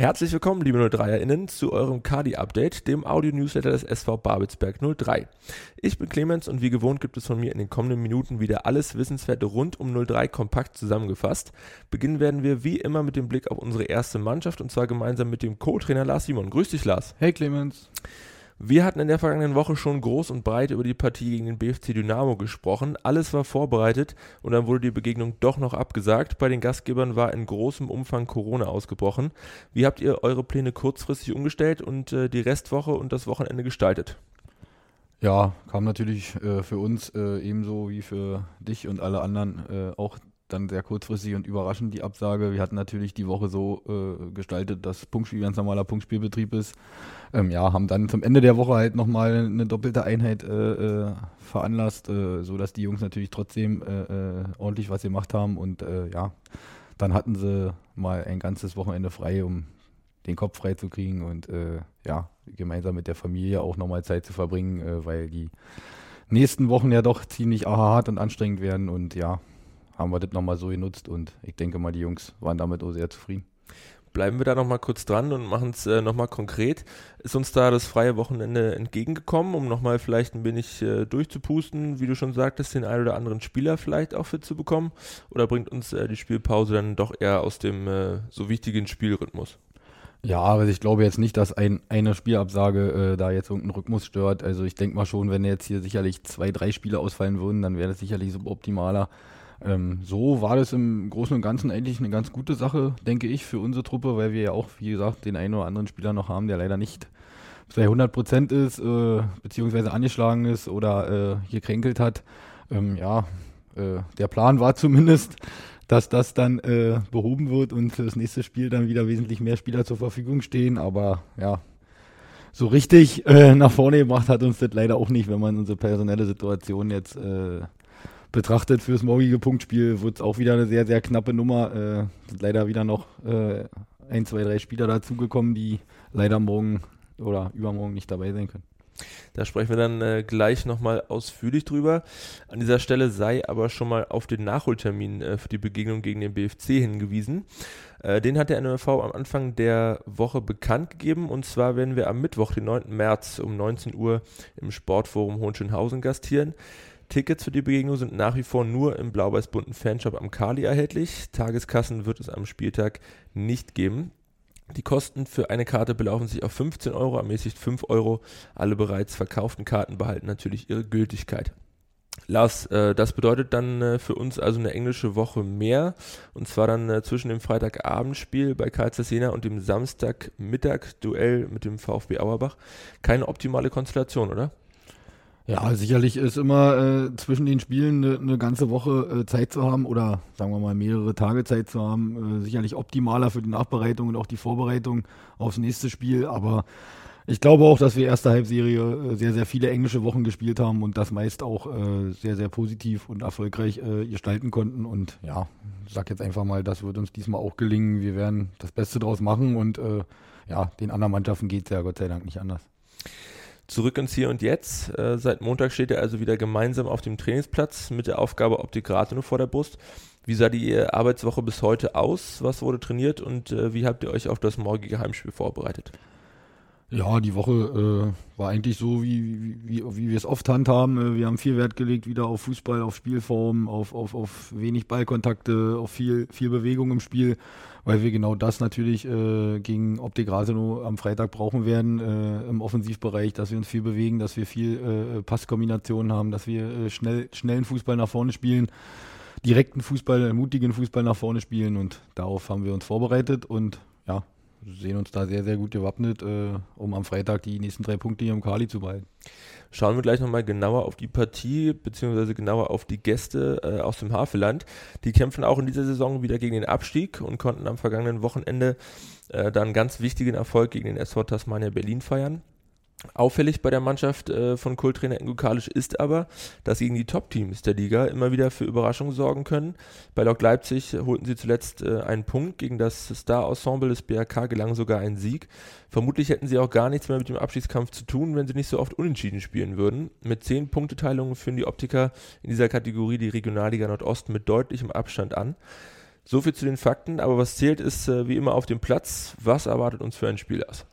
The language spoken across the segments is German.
Herzlich willkommen, liebe 03erInnen, zu eurem Kadi-Update, dem Audio-Newsletter des SV Babelsberg 03. Ich bin Clemens und wie gewohnt gibt es von mir in den kommenden Minuten wieder alles Wissenswerte rund um 03 kompakt zusammengefasst. Beginnen werden wir wie immer mit dem Blick auf unsere erste Mannschaft und zwar gemeinsam mit dem Co-Trainer Lars Simon. Grüß dich, Lars. Hey, Clemens. Wir hatten in der vergangenen Woche schon groß und breit über die Partie gegen den BFC Dynamo gesprochen. Alles war vorbereitet und dann wurde die Begegnung doch noch abgesagt. Bei den Gastgebern war in großem Umfang Corona ausgebrochen. Wie habt ihr eure Pläne kurzfristig umgestellt und äh, die Restwoche und das Wochenende gestaltet? Ja, kam natürlich äh, für uns äh, ebenso wie für dich und alle anderen äh, auch dann sehr kurzfristig und überraschend die Absage. Wir hatten natürlich die Woche so äh, gestaltet, dass Punktspiel ganz normaler Punktspielbetrieb ist. Ähm, ja, haben dann zum Ende der Woche halt nochmal eine doppelte Einheit äh, äh, veranlasst, äh, sodass die Jungs natürlich trotzdem äh, äh, ordentlich was gemacht haben. Und ja, dann hatten sie mal ein ganzes Wochenende frei, um den Kopf frei zu kriegen und ja, gemeinsam mit der Familie auch nochmal Zeit zu verbringen, weil die nächsten Wochen ja doch ziemlich hart und anstrengend werden. Und ja, haben wir das nochmal so genutzt und ich denke mal, die Jungs waren damit auch sehr zufrieden. Bleiben wir da nochmal kurz dran und machen es äh, nochmal konkret. Ist uns da das freie Wochenende entgegengekommen, um nochmal vielleicht ein wenig äh, durchzupusten, wie du schon sagtest, den einen oder anderen Spieler vielleicht auch fit zu bekommen? Oder bringt uns äh, die Spielpause dann doch eher aus dem äh, so wichtigen Spielrhythmus? Ja, aber ich glaube jetzt nicht, dass ein, eine Spielabsage äh, da jetzt irgendeinen Rhythmus stört. Also ich denke mal schon, wenn jetzt hier sicherlich zwei, drei Spiele ausfallen würden, dann wäre das sicherlich suboptimaler. Ähm, so war das im Großen und Ganzen eigentlich eine ganz gute Sache, denke ich, für unsere Truppe, weil wir ja auch, wie gesagt, den einen oder anderen Spieler noch haben, der leider nicht bei 100 Prozent ist, äh, beziehungsweise angeschlagen ist oder äh, gekränkelt hat. Ähm, ja, äh, der Plan war zumindest, dass das dann äh, behoben wird und für das nächste Spiel dann wieder wesentlich mehr Spieler zur Verfügung stehen. Aber ja, so richtig äh, nach vorne gebracht hat uns das leider auch nicht, wenn man unsere personelle Situation jetzt äh, betrachtet fürs morgige Punktspiel, wird es auch wieder eine sehr, sehr knappe Nummer. Äh, sind leider wieder noch äh, ein, zwei, drei Spieler dazugekommen, die leider morgen oder übermorgen nicht dabei sein können. Da sprechen wir dann äh, gleich nochmal ausführlich drüber. An dieser Stelle sei aber schon mal auf den Nachholtermin äh, für die Begegnung gegen den BFC hingewiesen. Äh, den hat der NMV am Anfang der Woche bekannt gegeben und zwar werden wir am Mittwoch, den 9. März um 19 Uhr im Sportforum Hohenschönhausen gastieren. Tickets für die Begegnung sind nach wie vor nur im blau-weiß-bunten Fanshop am Kali erhältlich. Tageskassen wird es am Spieltag nicht geben. Die Kosten für eine Karte belaufen sich auf 15 Euro, ermäßigt 5 Euro. Alle bereits verkauften Karten behalten natürlich ihre Gültigkeit. Lars, äh, das bedeutet dann äh, für uns also eine englische Woche mehr. Und zwar dann äh, zwischen dem Freitagabendspiel bei Karlsruhe Jena und dem Samstagmittag-Duell mit dem VfB Auerbach. Keine optimale Konstellation, oder? Ja, sicherlich ist immer äh, zwischen den Spielen eine, eine ganze Woche äh, Zeit zu haben oder sagen wir mal mehrere Tage Zeit zu haben. Äh, sicherlich optimaler für die Nachbereitung und auch die Vorbereitung aufs nächste Spiel. Aber ich glaube auch, dass wir erste Halbserie äh, sehr, sehr viele englische Wochen gespielt haben und das meist auch äh, sehr, sehr positiv und erfolgreich äh, gestalten konnten. Und ja, sag jetzt einfach mal, das wird uns diesmal auch gelingen. Wir werden das Beste draus machen und ja, den anderen Mannschaften geht es ja Gott sei Dank nicht anders. Zurück ins Hier und Jetzt. Äh, seit Montag steht er also wieder gemeinsam auf dem Trainingsplatz mit der Aufgabe Optik Rathenow vor der Brust. Wie sah die Arbeitswoche bis heute aus? Was wurde trainiert und äh, wie habt ihr euch auf das morgige Heimspiel vorbereitet? Ja, die Woche äh, war eigentlich so, wie, wie, wie wir es oft handhaben. Äh, wir haben viel Wert gelegt wieder auf Fußball, auf Spielform, auf, auf, auf wenig Ballkontakte, auf viel, viel Bewegung im Spiel, weil wir genau das natürlich äh, gegen Optik Rathenow am Freitag brauchen werden äh, im Offensivbereich, dass wir uns viel bewegen, dass wir viel äh, Passkombinationen haben, dass wir äh, schnell, schnellen Fußball nach vorne spielen, direkten Fußball, mutigen Fußball nach vorne spielen und darauf haben wir uns vorbereitet und ja, sehen uns da sehr, sehr gut gewappnet, äh, um am Freitag die nächsten drei Punkte hier im Kali zu behalten. Schauen wir gleich nochmal genauer auf die Partie, beziehungsweise genauer auf die Gäste äh, aus dem Havelland. Die kämpfen auch in dieser Saison wieder gegen den Abstieg und konnten am vergangenen Wochenende äh, dann ganz wichtigen Erfolg gegen den SV Tasmania Berlin feiern. Auffällig bei der Mannschaft äh, von Kulttrainer Ingo Kalisch ist aber, dass sie gegen die Top-Teams der Liga immer wieder für Überraschungen sorgen können. Bei Lok Leipzig holten sie zuletzt äh, einen Punkt, gegen das Star-Ensemble des BRK gelang sogar ein Sieg. Vermutlich hätten sie auch gar nichts mehr mit dem Abschiedskampf zu tun, wenn sie nicht so oft unentschieden spielen würden. Mit zehn Punkteteilungen führen die Optiker in dieser Kategorie die Regionalliga Nordost mit deutlichem Abstand an. So viel zu den Fakten, aber was zählt ist äh, wie immer auf dem Platz. Was erwartet uns für ein Spiel aus?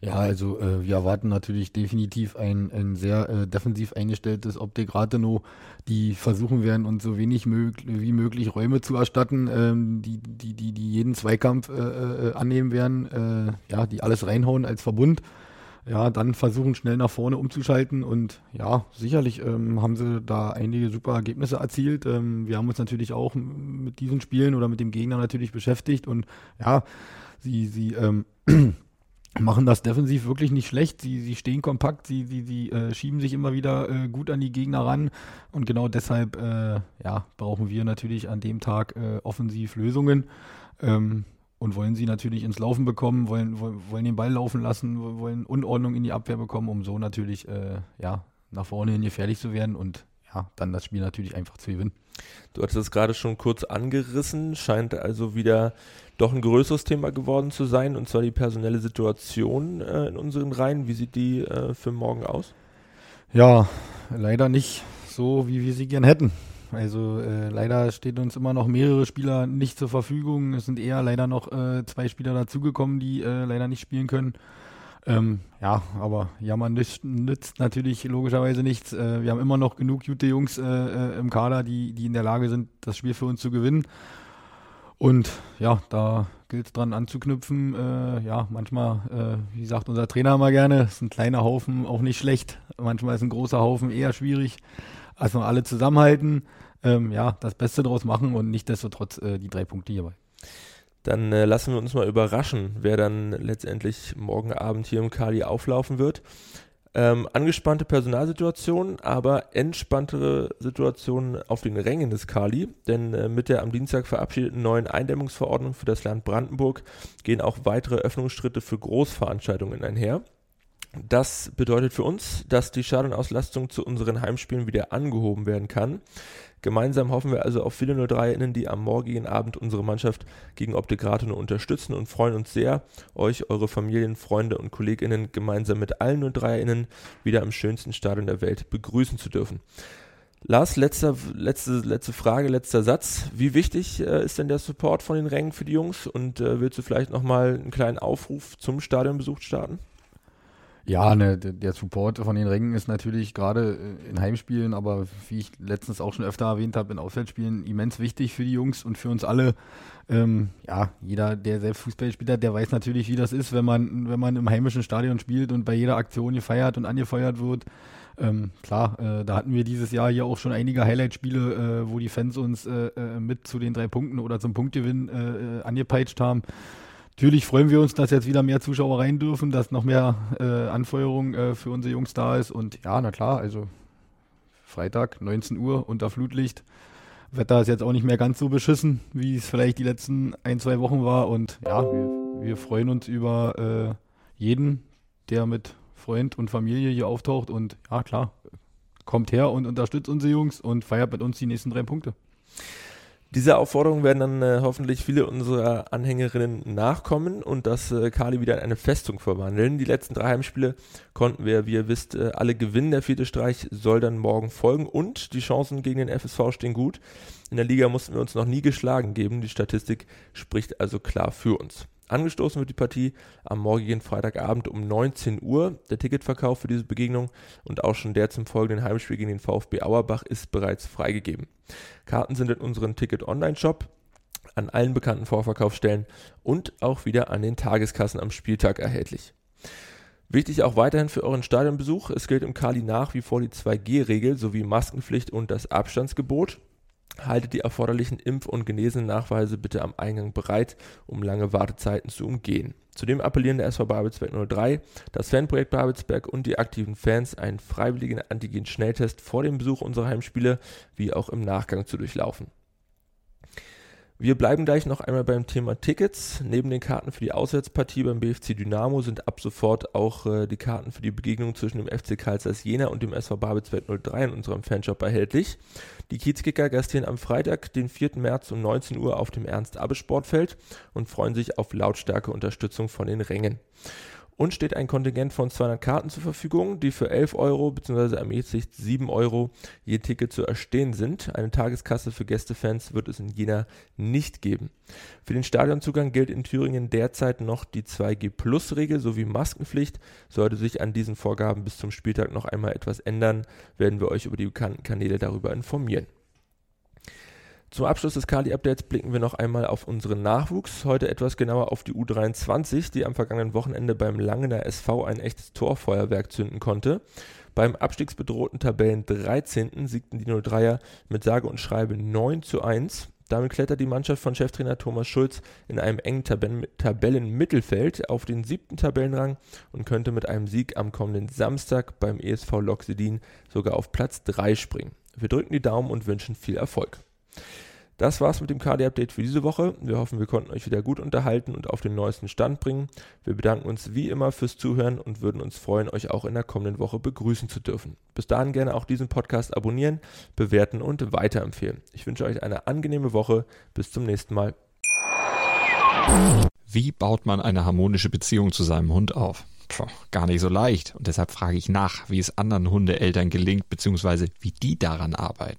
Ja, also äh, wir erwarten natürlich definitiv ein, ein sehr äh, defensiv eingestelltes Optik Rathenow, die versuchen werden, uns so wenig mög wie möglich Räume zu erstatten, ähm, die, die, die, die jeden Zweikampf äh, äh annehmen werden, äh, ja, die alles reinhauen als Verbund. Ja, dann versuchen schnell nach vorne umzuschalten und ja, sicherlich ähm, haben sie da einige super Ergebnisse erzielt. Ähm, wir haben uns natürlich auch mit diesen Spielen oder mit dem Gegner natürlich beschäftigt und ja, sie, sie ähm, machen das defensiv wirklich nicht schlecht. Sie, sie stehen kompakt, sie, sie, sie äh, schieben sich immer wieder äh, gut an die Gegner ran. Und genau deshalb äh, ja, brauchen wir natürlich an dem Tag äh, offensiv Lösungen ähm, und wollen sie natürlich ins Laufen bekommen, wollen, wollen den Ball laufen lassen, wollen Unordnung in die Abwehr bekommen, um so natürlich äh, ja, nach vorne hin gefährlich zu werden und ja, dann das Spiel natürlich einfach zu gewinnen. Du hattest es gerade schon kurz angerissen, scheint also wieder doch ein größeres Thema geworden zu sein, und zwar die personelle Situation äh, in unseren Reihen. Wie sieht die äh, für morgen aus? Ja, leider nicht so, wie wir sie gern hätten. Also äh, leider steht uns immer noch mehrere Spieler nicht zur Verfügung. Es sind eher leider noch äh, zwei Spieler dazugekommen, die äh, leider nicht spielen können. Ähm, ja, aber jammern nützt, nützt natürlich logischerweise nichts. Äh, wir haben immer noch genug gute Jungs äh, äh, im Kader, die, die in der Lage sind, das Spiel für uns zu gewinnen. Und ja, da gilt es dran anzuknüpfen. Äh, ja, manchmal, äh, wie sagt unser Trainer immer gerne, ist ein kleiner Haufen auch nicht schlecht. Manchmal ist ein großer Haufen eher schwierig. Also alle zusammenhalten, ähm, ja, das Beste draus machen und nicht desto trotz äh, die drei Punkte hierbei. Dann äh, lassen wir uns mal überraschen, wer dann letztendlich morgen Abend hier im Kali auflaufen wird. Ähm, angespannte Personalsituation, aber entspanntere Situationen auf den Rängen des Kali, denn äh, mit der am Dienstag verabschiedeten neuen Eindämmungsverordnung für das Land Brandenburg gehen auch weitere Öffnungsschritte für Großveranstaltungen einher. Das bedeutet für uns, dass die Schadenauslastung zu unseren Heimspielen wieder angehoben werden kann. Gemeinsam hoffen wir also auf viele 03-Innen, die am morgigen Abend unsere Mannschaft gegen Optik Rathenow unterstützen und freuen uns sehr, euch, eure Familien, Freunde und KollegInnen gemeinsam mit allen 03-Innen wieder am schönsten Stadion der Welt begrüßen zu dürfen. Lars, letzter, letzte, letzte Frage, letzter Satz. Wie wichtig äh, ist denn der Support von den Rängen für die Jungs? Und äh, willst du vielleicht nochmal einen kleinen Aufruf zum Stadionbesuch starten? Ja, ne, der Support von den Rängen ist natürlich gerade äh, in Heimspielen, aber wie ich letztens auch schon öfter erwähnt habe, in Auswärtsspielen immens wichtig für die Jungs und für uns alle. Ähm, ja, jeder, der selbst Fußball spielt hat, der weiß natürlich, wie das ist, wenn man, wenn man im heimischen Stadion spielt und bei jeder Aktion gefeiert und angefeuert wird. Ähm, klar, äh, da hatten wir dieses Jahr hier auch schon einige Highlight-Spiele, äh, wo die Fans uns äh, äh mit zu den drei Punkten oder zum Punktgewinn äh, angepeitscht haben. Natürlich freuen wir uns, dass jetzt wieder mehr Zuschauer rein dürfen, dass noch mehr äh, Anfeuerung äh, für unsere Jungs da ist. Und ja, na klar, also Freitag, 19 Uhr unter Flutlicht. Wetter ist jetzt auch nicht mehr ganz so beschissen, wie es vielleicht die letzten ein, zwei Wochen war. Und ja, wir, wir freuen uns über äh, jeden, der mit Freund und Familie hier auftaucht. Und ja, klar, kommt her und unterstützt unsere Jungs und feiert mit uns die nächsten drei Punkte. Dieser Aufforderung werden dann äh, hoffentlich viele unserer Anhängerinnen nachkommen und das äh, Kali wieder in eine Festung verwandeln. Die letzten drei Heimspiele konnten wir, wie ihr wisst, äh, alle gewinnen. Der vierte Streich soll dann morgen folgen und die Chancen gegen den FSV stehen gut. In der Liga mussten wir uns noch nie geschlagen geben. Die Statistik spricht also klar für uns. Angestoßen wird die Partie am morgigen Freitagabend um 19 Uhr. Der Ticketverkauf für diese Begegnung und auch schon der zum folgenden Heimspiel gegen den VfB Auerbach ist bereits freigegeben. Karten sind in unserem Ticket-Online-Shop, an allen bekannten Vorverkaufsstellen und auch wieder an den Tageskassen am Spieltag erhältlich. Wichtig auch weiterhin für euren Stadionbesuch, es gilt im Kali nach wie vor die 2G-Regel sowie Maskenpflicht und das Abstandsgebot. Haltet die erforderlichen Impf- und Genesennachweise bitte am Eingang bereit, um lange Wartezeiten zu umgehen. Zudem appellieren der SV Babelsberg 03, das Fanprojekt Babelsberg und die aktiven Fans einen freiwilligen Antigen-Schnelltest vor dem Besuch unserer Heimspiele wie auch im Nachgang zu durchlaufen. Wir bleiben gleich noch einmal beim Thema Tickets. Neben den Karten für die Auswärtspartie beim BFC Dynamo sind ab sofort auch äh, die Karten für die Begegnung zwischen dem FC Karl Jena und dem SV Babelsberg 03 in unserem Fanshop erhältlich. Die Kiezkicker gastieren am Freitag, den 4. März um 19 Uhr auf dem Ernst-Abbe-Sportfeld und freuen sich auf lautstarke Unterstützung von den Rängen. Und steht ein Kontingent von 200 Karten zur Verfügung, die für 11 Euro bzw. ermäßigt 7 Euro je Ticket zu erstehen sind. Eine Tageskasse für Gästefans wird es in Jena nicht geben. Für den Stadionzugang gilt in Thüringen derzeit noch die 2G-Plus-Regel sowie Maskenpflicht. Sollte sich an diesen Vorgaben bis zum Spieltag noch einmal etwas ändern, werden wir euch über die bekannten Kanäle darüber informieren. Zum Abschluss des Kali-Updates blicken wir noch einmal auf unseren Nachwuchs. Heute etwas genauer auf die U23, die am vergangenen Wochenende beim Langener SV ein echtes Torfeuerwerk zünden konnte. Beim abstiegsbedrohten Tabellen 13. siegten die 03er mit sage und schreibe 9 zu 1. Damit klettert die Mannschaft von Cheftrainer Thomas Schulz in einem engen Tabellen Tabellenmittelfeld auf den siebten Tabellenrang und könnte mit einem Sieg am kommenden Samstag beim ESV Lok Sedin sogar auf Platz 3 springen. Wir drücken die Daumen und wünschen viel Erfolg. Das war's mit dem KD-Update für diese Woche. Wir hoffen, wir konnten euch wieder gut unterhalten und auf den neuesten Stand bringen. Wir bedanken uns wie immer fürs Zuhören und würden uns freuen, euch auch in der kommenden Woche begrüßen zu dürfen. Bis dahin gerne auch diesen Podcast abonnieren, bewerten und weiterempfehlen. Ich wünsche euch eine angenehme Woche. Bis zum nächsten Mal. Wie baut man eine harmonische Beziehung zu seinem Hund auf? Puh, gar nicht so leicht. Und deshalb frage ich nach, wie es anderen Hundeeltern gelingt, beziehungsweise wie die daran arbeiten.